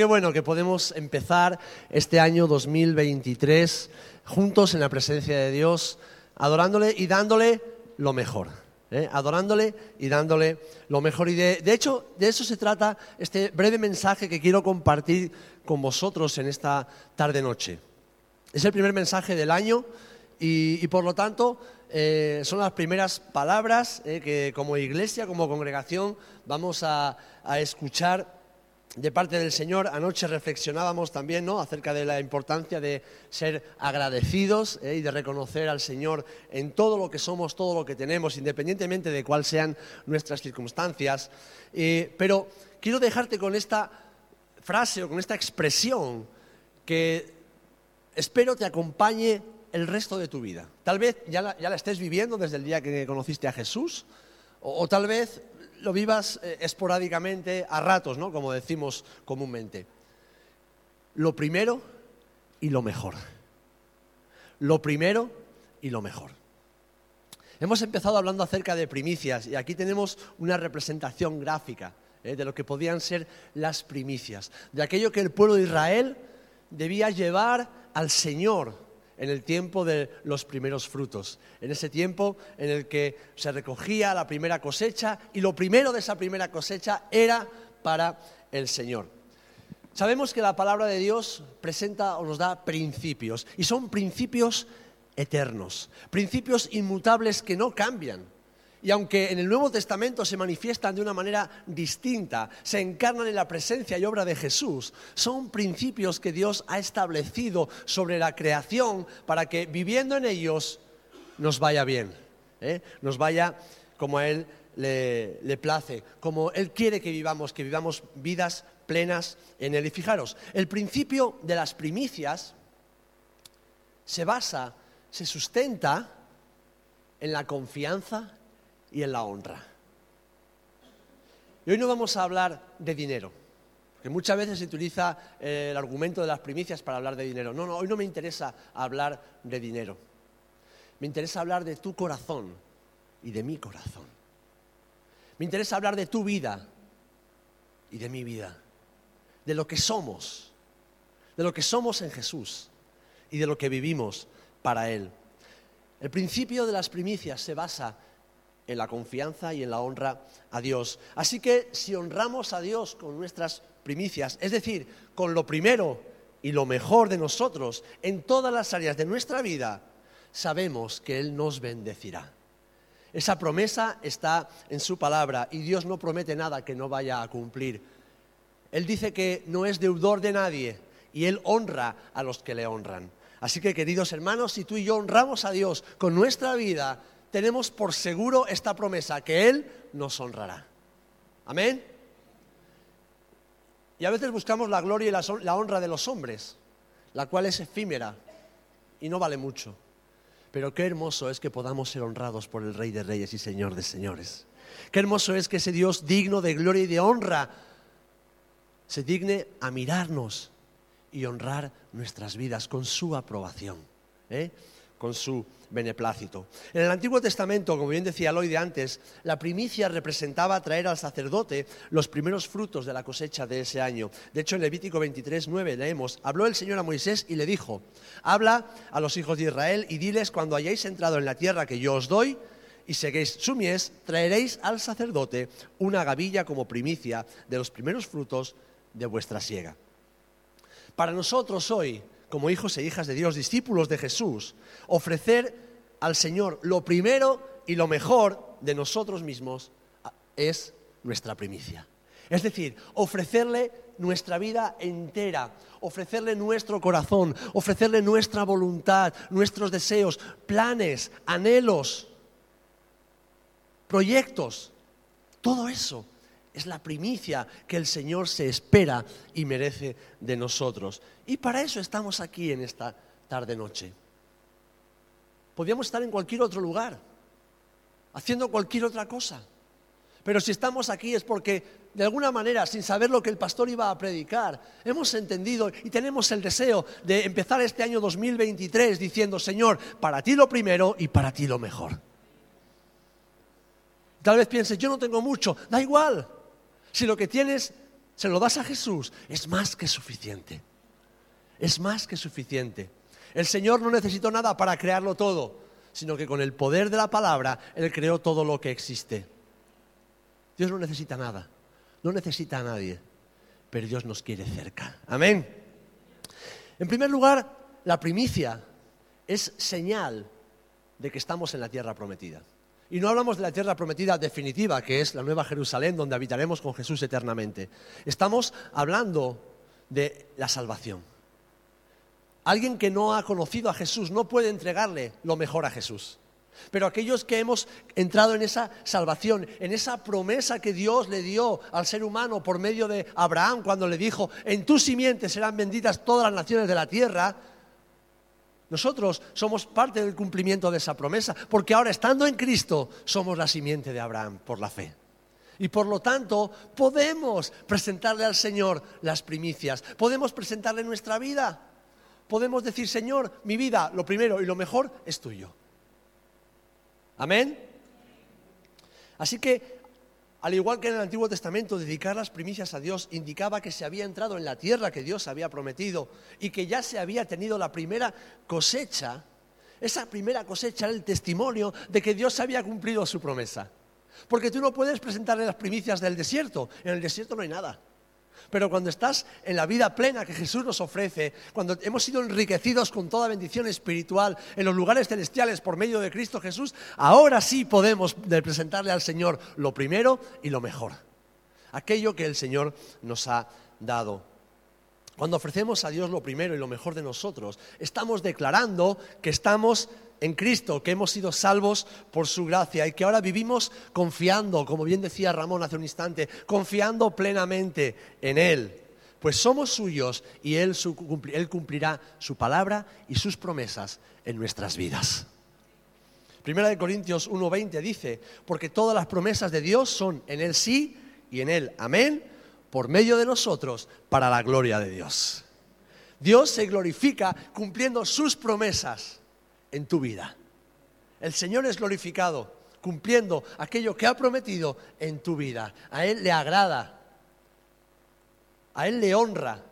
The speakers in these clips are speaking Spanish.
qué bueno que podemos empezar este año 2023 juntos en la presencia de Dios, adorándole y dándole lo mejor. ¿eh? Adorándole y dándole lo mejor. Y de, de hecho, de eso se trata este breve mensaje que quiero compartir con vosotros en esta tarde-noche. Es el primer mensaje del año y, por lo tanto eh, son las primeras palabras eh, que como iglesia, como congregación, vamos a, escuchar de parte del Señor. Anoche reflexionábamos también ¿no? acerca de la importancia de ser agradecidos eh, y de reconocer al Señor en todo lo que somos, todo lo que tenemos, independientemente de cuáles sean nuestras circunstancias. pero quiero dejarte con esta frase o con esta expresión que espero te acompañe el resto de tu vida. Tal vez ya la, estés viviendo desde el día que conociste a Jesús, o, tal vez lo vivas eh, esporádicamente a ratos, ¿no? Como decimos comúnmente. Lo primero y lo mejor. Lo primero y lo mejor. Hemos empezado hablando acerca de primicias y aquí tenemos una representación gráfica ¿eh? de lo que podían ser las primicias, de aquello que el pueblo de Israel debía llevar al Señor en el tiempo de los primeros frutos, en ese tiempo en el que se recogía la primera cosecha y lo primero de esa primera cosecha era para el Señor. Sabemos que la palabra de Dios presenta o nos da principios y son principios eternos, principios inmutables que no cambian. Y aunque en el Nuevo Testamento se manifiestan de una manera distinta, se encarnan en la presencia y obra de Jesús, son principios que Dios ha establecido sobre la creación para que viviendo en ellos nos vaya bien, ¿eh? nos vaya como a Él le, le, place, como Él quiere que vivamos, que vivamos vidas plenas en Él. Y fijaros, el principio de las primicias se basa, se sustenta en la confianza y en la honra. Y hoy no vamos a hablar de dinero, que muchas veces se utiliza eh, el argumento de las primicias para hablar de dinero. No, no, hoy no me interesa hablar de dinero. Me interesa hablar de tu corazón y de mi corazón. Me interesa hablar de tu vida y de mi vida, de lo que somos, de lo que somos en Jesús y de lo que vivimos para Él. El principio de las primicias se basa en la confianza y en la honra a Dios. Así que si honramos a Dios con nuestras primicias, es decir, con lo primero y lo mejor de nosotros en todas las áreas de nuestra vida, sabemos que Él nos bendecirá. Esa promesa está en su palabra y Dios no promete nada que no vaya a cumplir. Él dice que no es deudor de nadie y Él honra a los que le honran. Así que queridos hermanos, si tú y yo honramos a Dios con nuestra vida, tenemos por seguro esta promesa, que Él nos honrará. Amén. Y a veces buscamos la gloria y la, honra de los hombres, la cual es efímera y no vale mucho. Pero qué hermoso es que podamos ser honrados por el Rey de Reyes y Señor de Señores. Qué hermoso es que ese Dios digno de gloria y de honra se digne a mirarnos y honrar nuestras vidas con su aprobación. ¿eh? Con su beneplácito. En el Antiguo Testamento, como bien decía Lloyd antes, la primicia representaba traer al sacerdote los primeros frutos de la cosecha de ese año. De hecho, en Levítico 23, 9 leemos, habló el Señor a Moisés y le dijo, habla a los hijos de Israel y diles cuando hayáis entrado en la tierra que yo os doy, y seguéis su mies, traeréis al sacerdote una gavilla como primicia de los primeros frutos de vuestra siega. Para nosotros hoy, como hijos e hijas de Dios, discípulos de Jesús, ofrecer al Señor lo primero y lo mejor de nosotros mismos es nuestra primicia. Es decir, ofrecerle nuestra vida entera, ofrecerle nuestro corazón, ofrecerle nuestra voluntad, nuestros deseos, planes, anhelos, proyectos, todo eso es la primicia que el Señor se espera y merece de nosotros. Y para eso estamos aquí en esta tarde-noche. Podríamos estar en cualquier otro lugar, haciendo cualquier otra cosa. Pero si estamos aquí es porque, de alguna manera, sin saber lo que el pastor iba a predicar, hemos entendido y tenemos el deseo de empezar este año 2023 diciendo, Señor, para ti lo primero y para ti lo mejor. Tal vez pienses, yo no tengo mucho, da igual. Si lo que tienes se lo das a Jesús, es más que suficiente. Es más que suficiente. El Señor no necesitó nada para crearlo todo, sino que con el poder de la palabra Él creó todo lo que existe. Dios no necesita nada, no necesita a nadie, pero Dios nos quiere cerca. Amén. En primer lugar, la primicia es señal de que estamos en la tierra prometida. Y no hablamos de la tierra prometida definitiva, que es la Nueva Jerusalén, donde habitaremos con Jesús eternamente. Estamos hablando de la salvación. Alguien que no ha conocido a Jesús no puede entregarle lo mejor a Jesús. Pero aquellos que hemos entrado en esa salvación, en esa promesa que Dios le dio al ser humano por medio de Abraham cuando le dijo, en tu simiente serán benditas todas las naciones de la tierra, nosotros somos parte del cumplimiento de esa promesa, porque ahora estando en Cristo somos la simiente de Abraham por la fe. Y por lo tanto podemos presentarle al Señor las primicias, podemos presentarle nuestra vida, podemos decir, Señor, mi vida, lo primero y lo mejor es tuyo. Amén. Así que al igual que en el Antiguo Testamento, dedicar las primicias a Dios indicaba que se había entrado en la tierra que Dios había prometido y que ya se había tenido la primera cosecha. Esa primera cosecha era el testimonio de que Dios había cumplido su promesa. Porque tú no puedes presentarle las primicias del desierto. En el desierto no hay nada. Pero cuando estás en la vida plena que Jesús nos ofrece, cuando hemos sido enriquecidos con toda bendición espiritual en los lugares celestiales por medio de Cristo Jesús, ahora sí podemos presentarle al Señor lo primero y lo mejor. Aquello que el Señor nos ha dado. Cuando ofrecemos a Dios lo primero y lo mejor de nosotros, estamos declarando que estamos en Cristo, que hemos sido salvos por su gracia y que ahora vivimos confiando, como bien decía Ramón hace un instante, confiando plenamente en Él. Pues somos suyos y Él, cumplirá su palabra y sus promesas en nuestras vidas. Primera de Corintios 1:20 dice, porque todas las promesas de Dios son en Él sí y en Él amén, por medio de nosotros, para la gloria de Dios. Dios se glorifica cumpliendo sus promesas en tu vida. El Señor es glorificado cumpliendo aquello que ha prometido en tu vida. A Él le agrada, a Él le honra.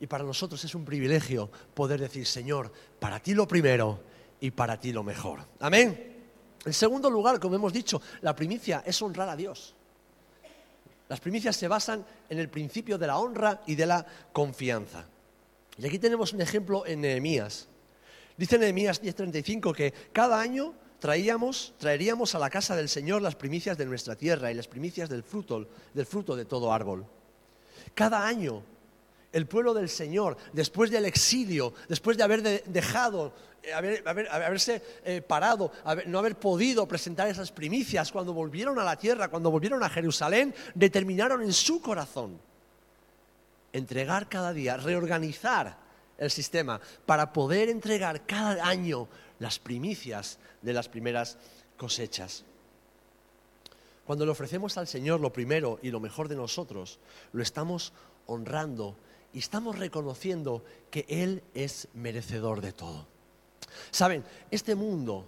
Y para nosotros es un privilegio poder decir, Señor, para ti lo primero y para ti lo mejor. Amén. En segundo lugar, como hemos dicho, la primicia es honrar a Dios. Las primicias se basan en el principio de la honra y de la confianza. Y aquí tenemos un ejemplo en Nehemías. Dice Nehemías 10:35 que cada año traíamos, traeríamos a la casa del Señor las primicias de nuestra tierra y las primicias del fruto, del fruto de todo árbol. Cada año el pueblo del Señor, después del exilio, después de haber dejado, eh, haberse eh, parado, no haber podido presentar esas primicias, cuando volvieron a la tierra, cuando volvieron a Jerusalén, determinaron en su corazón entregar cada día, reorganizar el sistema para poder entregar cada año las primicias de las primeras cosechas. Cuando le ofrecemos al Señor lo primero y lo mejor de nosotros, lo estamos honrando y estamos reconociendo que Él es merecedor de todo. Saben, este mundo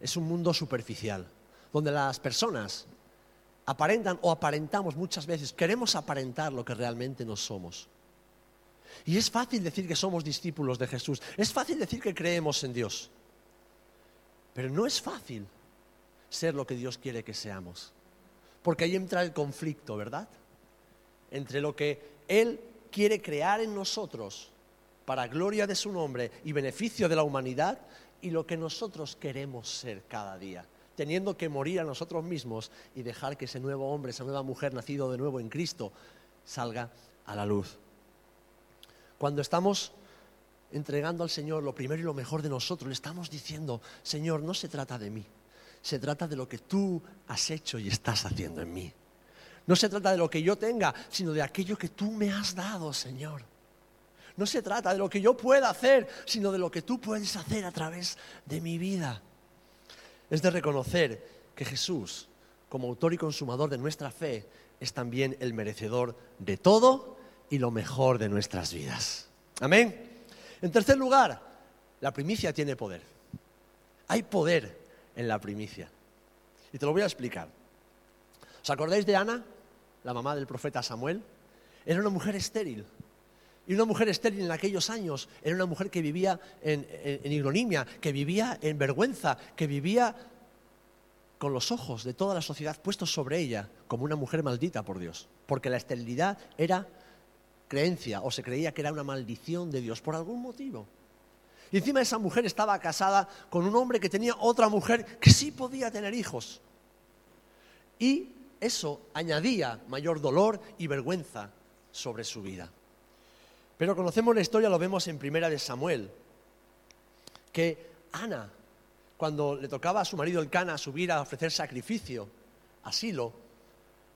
es un mundo superficial, donde las personas aparentan o aparentamos muchas veces, queremos aparentar lo que realmente no somos. Y es fácil decir que somos discípulos de Jesús, es fácil decir que creemos en Dios, pero no es fácil ser lo que Dios quiere que seamos, porque ahí entra el conflicto, ¿verdad? Entre lo que Él quiere crear en nosotros para gloria de su nombre y beneficio de la humanidad y lo que nosotros queremos ser cada día teniendo que morir a nosotros mismos y dejar que ese nuevo hombre, esa nueva mujer nacido de nuevo en Cristo salga a la luz. Cuando estamos entregando al Señor lo primero y lo mejor de nosotros, le estamos diciendo, Señor, no se trata de mí, se trata de lo que tú has hecho y estás haciendo en mí. No se trata de lo que yo tenga, sino de aquello que tú me has dado, Señor. No se trata de lo que yo pueda hacer, sino de lo que tú puedes hacer a través de mi vida. Es de reconocer que Jesús, como autor y consumador de nuestra fe, es también el merecedor de todo y lo mejor de nuestras vidas. Amén. En tercer lugar, la primicia tiene poder. Hay poder en la primicia. Y te lo voy a explicar. ¿Os acordáis de Ana, la mamá del profeta Samuel? era una mujer estéril. Y una mujer estéril en aquellos años era una mujer que vivía en, en, que vivía en vergüenza, que vivía con los ojos de toda la sociedad puestos sobre ella como una mujer maldita por Dios. Porque la esterilidad era creencia o se creía que era una maldición de Dios por algún motivo. Y encima esa mujer estaba casada con un hombre que tenía otra mujer que sí podía tener hijos. Y eso añadía mayor dolor y vergüenza sobre su vida. Pero conocemos la historia, lo vemos en Primera de Samuel, que Ana, cuando le tocaba a su marido el Cana subir a ofrecer sacrificio, asilo,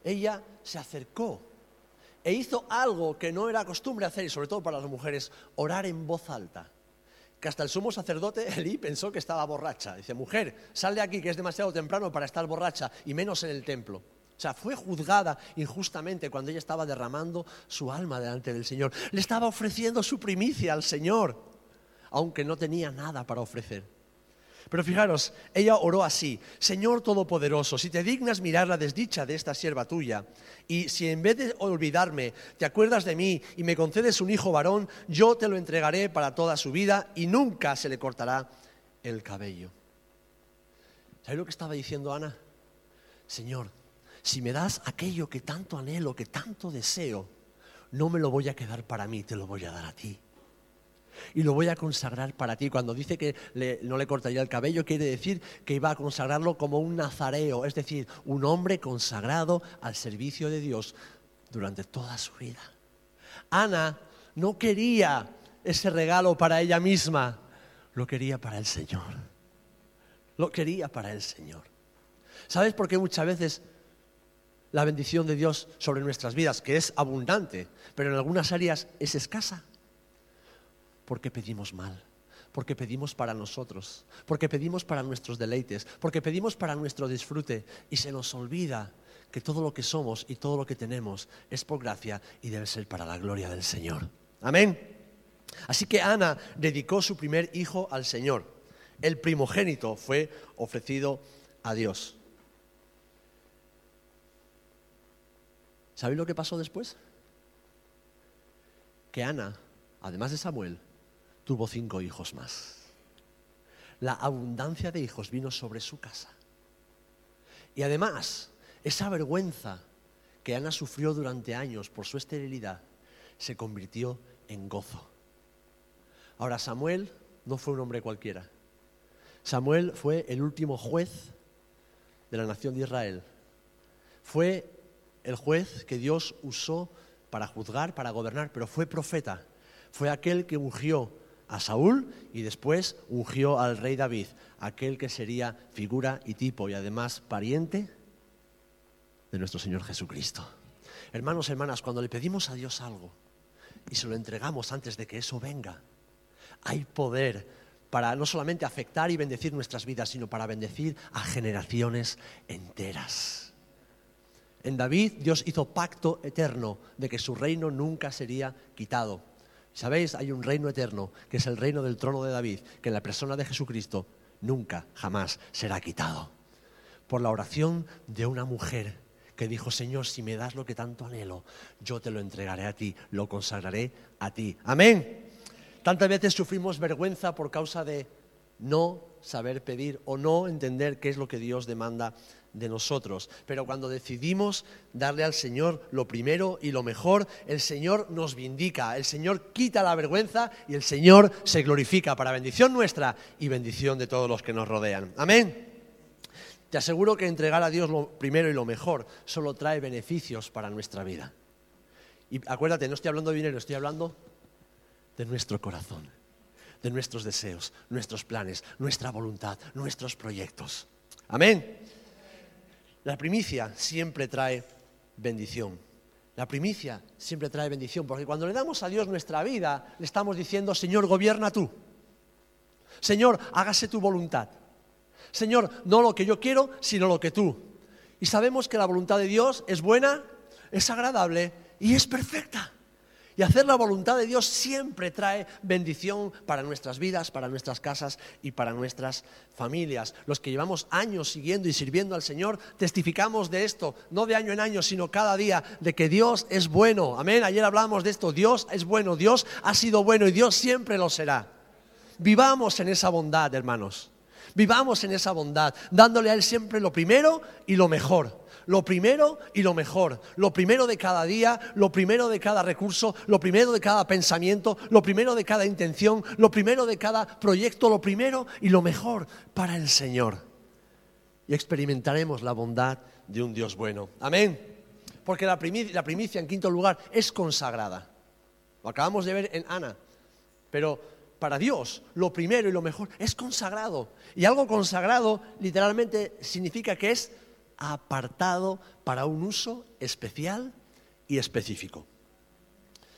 ella se acercó e hizo algo que no era costumbre hacer, y sobre todo para las mujeres, orar en voz alta. Que hasta el sumo sacerdote, Elí, pensó que estaba borracha. Dice, mujer, sal de aquí, que es demasiado temprano para estar borracha, y menos en el templo. O sea, fue juzgada injustamente cuando ella estaba derramando su alma delante del Señor. Le estaba ofreciendo su primicia al Señor, aunque no tenía nada para ofrecer. Pero fijaros, ella oró así, Señor Todopoderoso, si te dignas mirar la desdicha de esta sierva tuya, y si en vez de olvidarme te acuerdas de mí y me concedes un hijo varón, yo te lo entregaré para toda su vida y nunca se le cortará el cabello. ¿Sabes lo que estaba diciendo Ana? Señor, si me das aquello que tanto anhelo, que tanto deseo, no me lo voy a quedar para mí, te lo voy a dar a ti. Y lo voy a consagrar para ti. Cuando dice que no le cortaría el cabello, quiere decir que iba a consagrarlo como un nazareo, es decir, un hombre consagrado al servicio de Dios durante toda su vida. Ana no quería ese regalo para ella misma, lo quería para el Señor. Lo quería para el Señor. ¿Sabes por qué muchas veces la bendición de Dios sobre nuestras vidas, que es abundante, pero en algunas áreas es escasa. Porque pedimos mal, porque pedimos para nosotros, porque pedimos para nuestros deleites, porque pedimos para nuestro disfrute y se nos olvida que todo lo que somos y todo lo que tenemos es por gracia y debe ser para la gloria del Señor. Amén. Así que Ana dedicó su primer hijo al Señor. El primogénito fue ofrecido a Dios. ¿Sabéis lo que pasó después? Que Ana, además de Samuel, tuvo cinco hijos más. La abundancia de hijos vino sobre su casa. Y además, esa vergüenza que Ana sufrió durante años por su esterilidad se convirtió en gozo. Ahora, Samuel no fue un hombre cualquiera. Samuel fue el último juez de la nación de Israel. Fue el juez que Dios usó para juzgar, para gobernar, pero fue profeta. Fue aquel que ungió a Saúl y después ungió al rey David, aquel que sería figura y tipo y además pariente de nuestro Señor Jesucristo. Hermanos, hermanas, cuando le pedimos a Dios algo y se lo entregamos antes de que eso venga, hay poder para no solamente afectar y bendecir nuestras vidas, sino para bendecir a generaciones enteras. En David Dios hizo pacto eterno de que su reino nunca sería quitado. ¿Sabéis? Hay un reino eterno, que es el reino del trono de David, que en la persona de Jesucristo nunca, jamás será quitado. Por la oración de una mujer que dijo, Señor, si me das lo que tanto anhelo, yo te lo entregaré a ti, lo consagraré a ti. Amén. Tantas veces sufrimos vergüenza por causa de no saber pedir o no entender qué es lo que Dios demanda de nosotros. Pero cuando decidimos darle al Señor lo primero y lo mejor, el Señor nos vindica, el Señor quita la vergüenza y el Señor se glorifica para bendición nuestra y bendición de todos los que nos rodean. Amén. Te aseguro que entregar a Dios lo primero y lo mejor solo trae beneficios para nuestra vida. Y acuérdate, no estoy hablando de dinero, estoy hablando de nuestro corazón, de nuestros deseos, nuestros planes, nuestra voluntad, nuestros proyectos. Amén. La primicia siempre trae bendición. La primicia siempre trae bendición, porque cuando le damos a Dios nuestra vida, le estamos diciendo, Señor, gobierna tú. Señor, hágase tu voluntad. Señor, no lo que yo quiero, sino lo que tú. Y sabemos que la voluntad de Dios es buena, es agradable y es perfecta. Y hacer la voluntad de Dios siempre trae bendición para nuestras vidas, para nuestras casas y para nuestras familias. Los que llevamos años siguiendo y sirviendo al Señor, testificamos de esto, no de año en año, sino cada día, de que Dios es bueno. Amén. Ayer hablamos de esto. Dios es bueno, Dios ha sido bueno y Dios siempre lo será. Vivamos en esa bondad, hermanos. Vivamos en esa bondad, dándole a Él siempre lo primero y lo mejor lo primero y lo mejor, lo primero de cada día, lo primero de cada recurso, lo primero de cada pensamiento, lo primero de cada intención, lo primero de cada proyecto, lo primero y lo mejor para el Señor. Y experimentaremos la bondad de un Dios bueno. Amén. Porque la primicia, en quinto lugar, es consagrada. Lo acabamos de ver en Ana. Pero para Dios lo primero y lo mejor es consagrado. Y algo consagrado literalmente significa que es apartado para un uso especial y específico.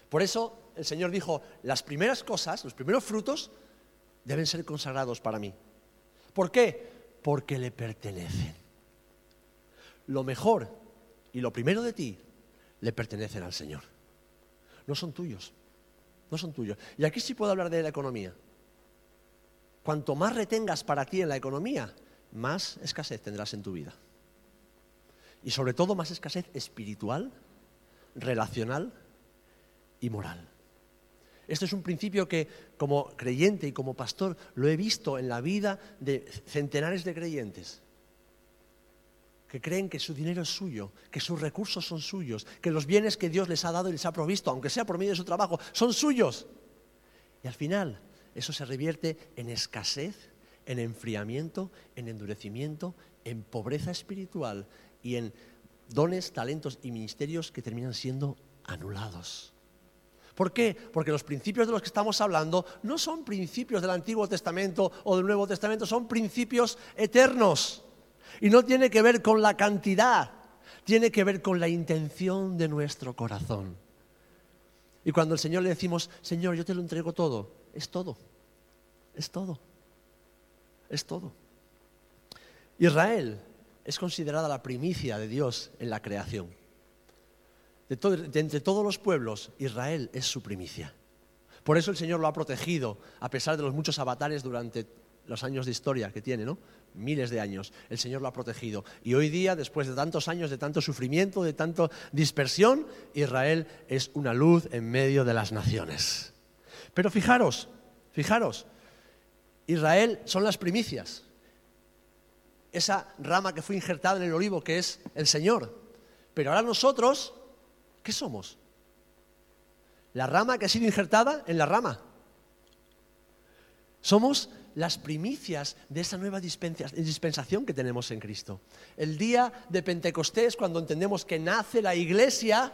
Por eso el Señor dijo, las primeras cosas, los primeros frutos, deben ser consagrados para mí. ¿Por qué? Porque le pertenecen. Lo mejor y lo primero de ti le pertenecen al Señor. No son tuyos, no son tuyos. Y aquí sí puedo hablar de la economía. Cuanto más retengas para ti en la economía, más escasez tendrás en tu vida y sobre todo más escasez espiritual, relacional y moral. Este es un principio que como creyente y como pastor lo he visto en la vida de centenares de creyentes que creen que su dinero es suyo, que sus recursos son suyos, que los bienes que Dios les ha dado y les ha provisto, aunque sea por medio de su trabajo, son suyos. Y al final eso se revierte en escasez, en enfriamiento, en endurecimiento, en pobreza espiritual y en dones, talentos y ministerios que terminan siendo anulados. ¿Por qué? Porque los principios de los que estamos hablando no son principios del Antiguo Testamento o del Nuevo Testamento, son principios eternos. Y no tiene que ver con la cantidad, tiene que ver con la intención de nuestro corazón. Y cuando al Señor le decimos, Señor, yo te lo entrego todo, es todo, es todo, es todo. Israel es considerada la primicia de Dios en la creación. De, entre todos los pueblos, Israel es su primicia. Por eso el Señor lo ha protegido, a pesar de los muchos avatares durante los años de historia que tiene, ¿no? Miles de años. El Señor lo ha protegido. Y hoy día, después de tantos años de tanto sufrimiento, de tanta dispersión, Israel es una luz en medio de las naciones. Pero fijaros, fijaros, Israel son las primicias esa rama que fue injertada en el olivo, que es el Señor. Pero ahora nosotros, ¿qué somos? La rama que ha sido injertada en la rama. Somos las primicias de esa nueva dispensación que tenemos en Cristo. El día de Pentecostés, cuando entendemos que nace la iglesia,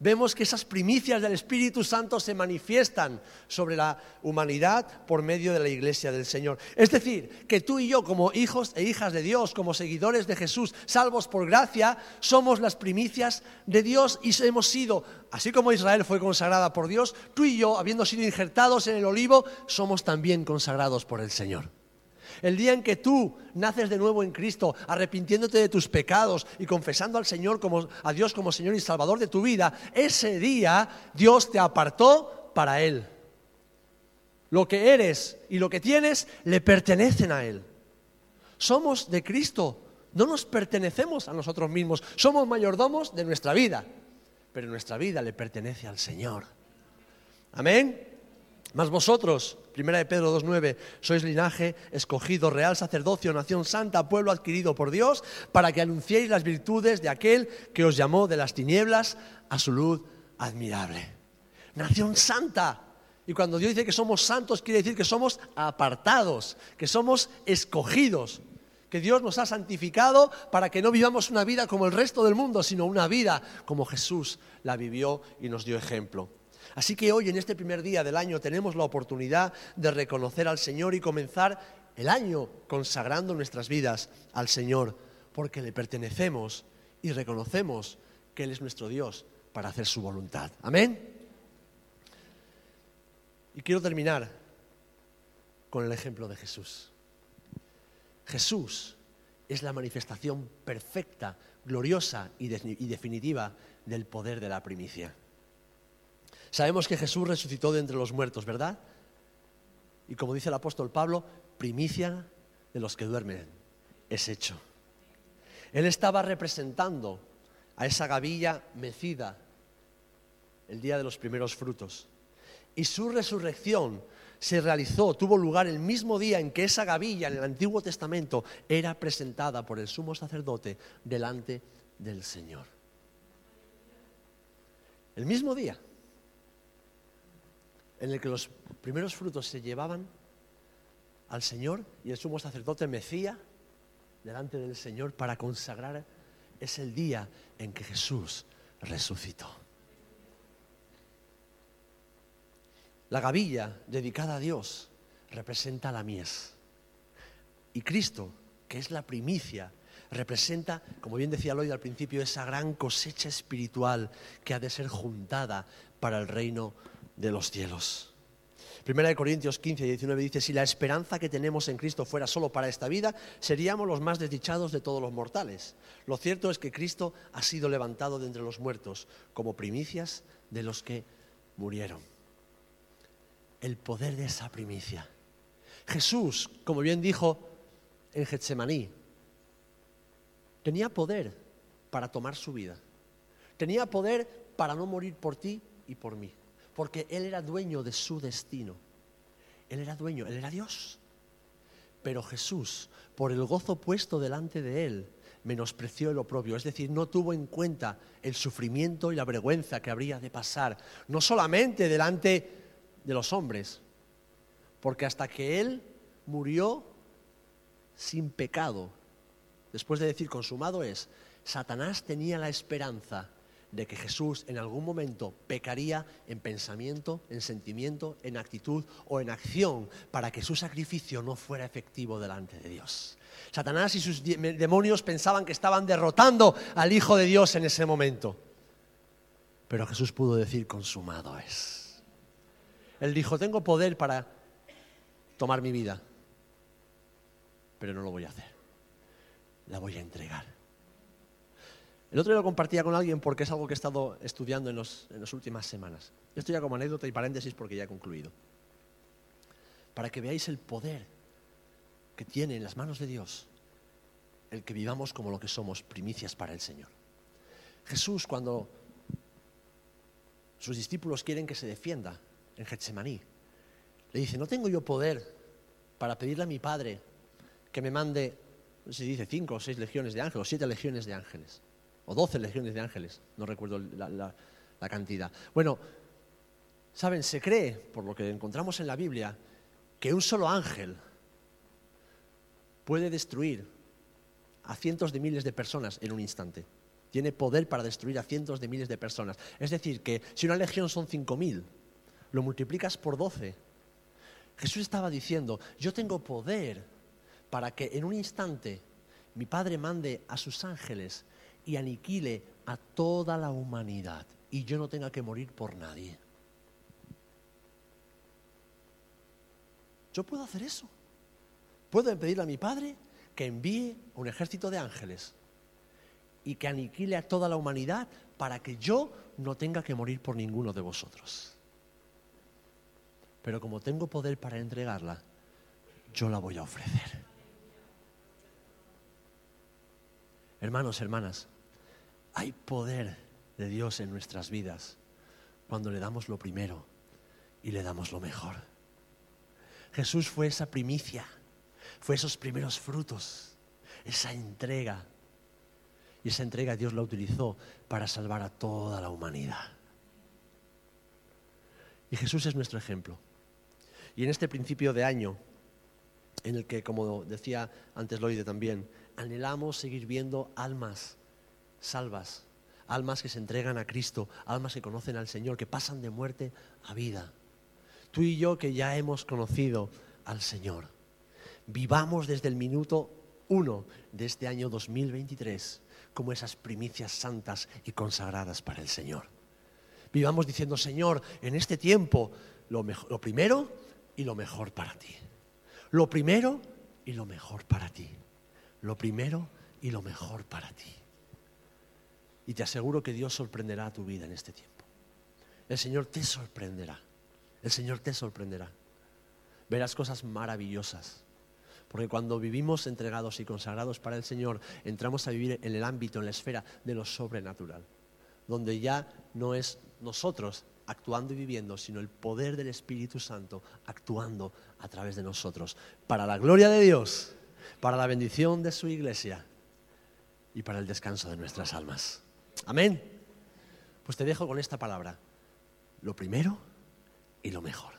vemos que esas primicias del Espíritu Santo se manifiestan sobre la humanidad por medio de la iglesia del Señor. Es decir, que tú y yo como hijos e hijas de Dios, como seguidores de Jesús, salvos por gracia, somos las primicias de Dios y hemos sido, así como Israel fue consagrada por Dios, tú y yo, habiendo sido injertados en el olivo, somos también consagrados por el Señor. El día en que tú naces de nuevo en Cristo, arrepintiéndote de tus pecados y confesando al Señor como a Dios como Señor y Salvador de tu vida, ese día Dios te apartó para él. Lo que eres y lo que tienes le pertenecen a él. Somos de Cristo, no nos pertenecemos a nosotros mismos, somos mayordomos de nuestra vida, pero nuestra vida le pertenece al Señor. Amén. Mas vosotros, primera de Pedro 2.9, sois linaje escogido, real sacerdocio, nación santa, pueblo adquirido por Dios, para que anunciéis las virtudes de aquel que os llamó de las tinieblas a su luz admirable. Nación santa. Y cuando Dios dice que somos santos, quiere decir que somos apartados, que somos escogidos, que Dios nos ha santificado para que no vivamos una vida como el resto del mundo, sino una vida como Jesús la vivió y nos dio ejemplo. Así que hoy, en este primer día del año, tenemos la oportunidad de reconocer al Señor y comenzar el año consagrando nuestras vidas al Señor, porque le pertenecemos y reconocemos que Él es nuestro Dios para hacer su voluntad. Amén. Y quiero terminar con el ejemplo de Jesús. Jesús es la manifestación perfecta, gloriosa y, definitiva del poder de la primicia. Sabemos que Jesús resucitó de entre los muertos, ¿verdad? Y como dice el apóstol Pablo, primicia de los que duermen es hecho. Él estaba representando a esa gavilla mecida el día de los primeros frutos. Y su resurrección se realizó, tuvo lugar el mismo día en que esa gavilla en el Antiguo Testamento era presentada por el sumo sacerdote delante del Señor. El mismo día en el que los primeros frutos se llevaban al Señor y el sumo sacerdote mecía delante del Señor para consagrar, es el día en que Jesús resucitó. La gavilla dedicada a Dios representa la mies. Y Cristo, que es la primicia, representa, como bien decía Lloyd al principio, esa gran cosecha espiritual que ha de ser juntada para el reino de los cielos. Primera de Corintios 15 y 19 dice, si la esperanza que tenemos en Cristo fuera solo para esta vida, seríamos los más desdichados de todos los mortales. Lo cierto es que Cristo ha sido levantado de entre los muertos como primicias de los que murieron. El poder de esa primicia. Jesús, como bien dijo en Getsemaní, tenía poder para tomar su vida. Tenía poder para no morir por ti y por mí porque Él era dueño de su destino. Él era dueño, Él era Dios. Pero Jesús, por el gozo puesto delante de Él, menospreció el oprobio, es decir, no tuvo en cuenta el sufrimiento y la vergüenza que habría de pasar, no solamente delante de los hombres, porque hasta que Él murió sin pecado, después de decir consumado es, Satanás tenía la esperanza de que Jesús en algún momento pecaría en pensamiento, en sentimiento, en actitud o en acción para que su sacrificio no fuera efectivo delante de Dios. Satanás y sus demonios pensaban que estaban derrotando al Hijo de Dios en ese momento. Pero Jesús pudo decir, consumado es. Él dijo, tengo poder para tomar mi vida, pero no lo voy a hacer. La voy a entregar. El otro día lo compartía con alguien porque es algo que he estado estudiando en, las últimas semanas. Esto ya como anécdota y paréntesis porque ya he concluido. Para que veáis el poder que tiene en las manos de Dios el que vivamos como lo que somos, primicias para el Señor. Jesús, cuando sus discípulos quieren que se defienda en Getsemaní, le dice, no tengo yo poder para pedirle a mi Padre que me mande, no sé si dice cinco o seis legiones de ángeles, o siete legiones de ángeles o doce legiones de ángeles, no recuerdo la, cantidad. Bueno, saben, se cree, por lo que encontramos en la Biblia, que un solo ángel puede destruir a cientos de miles de personas en un instante. Tiene poder para destruir a cientos de miles de personas. Es decir, que si una legión son cinco mil, lo multiplicas por doce. Jesús estaba diciendo, yo tengo poder para que en un instante mi Padre mande a sus ángeles y aniquile a toda la humanidad y yo no tenga que morir por nadie. Yo puedo hacer eso. Puedo pedirle a mi Padre que envíe un ejército de ángeles y que aniquile a toda la humanidad para que yo no tenga que morir por ninguno de vosotros. Pero como tengo poder para entregarla, yo la voy a ofrecer. Hermanos, hermanas, hay poder de Dios en nuestras vidas cuando le damos lo primero y le damos lo mejor. Jesús fue esa primicia, fue esos primeros frutos, esa entrega. Y esa entrega Dios la utilizó para salvar a toda la humanidad. Y Jesús es nuestro ejemplo. Y en este principio de año, en el que, como decía antes Loide también, anhelamos seguir viendo almas salvas, almas que se entregan a Cristo, almas que conocen al Señor, que pasan de muerte a vida. Tú y yo que ya hemos conocido al Señor, vivamos desde el minuto uno de este año 2023 como esas primicias santas y consagradas para el Señor. Vivamos diciendo, Señor, en este tiempo lo, lo primero y lo mejor para ti. Lo primero y lo mejor para ti. Lo primero y lo mejor para ti. Y te aseguro que Dios sorprenderá tu vida en este tiempo. el Señor te sorprenderá. El Señor te sorprenderá. Verás cosas maravillosas. Porque cuando vivimos entregados y consagrados para el Señor, entramos a vivir en el ámbito, en la esfera de lo sobrenatural, donde ya no es nosotros actuando y viviendo, sino el poder del Espíritu Santo actuando a través de nosotros, para la gloria de Dios, para la bendición de su iglesia y para el descanso de nuestras almas. Amén. Pues te dejo con esta palabra, lo primero y lo mejor.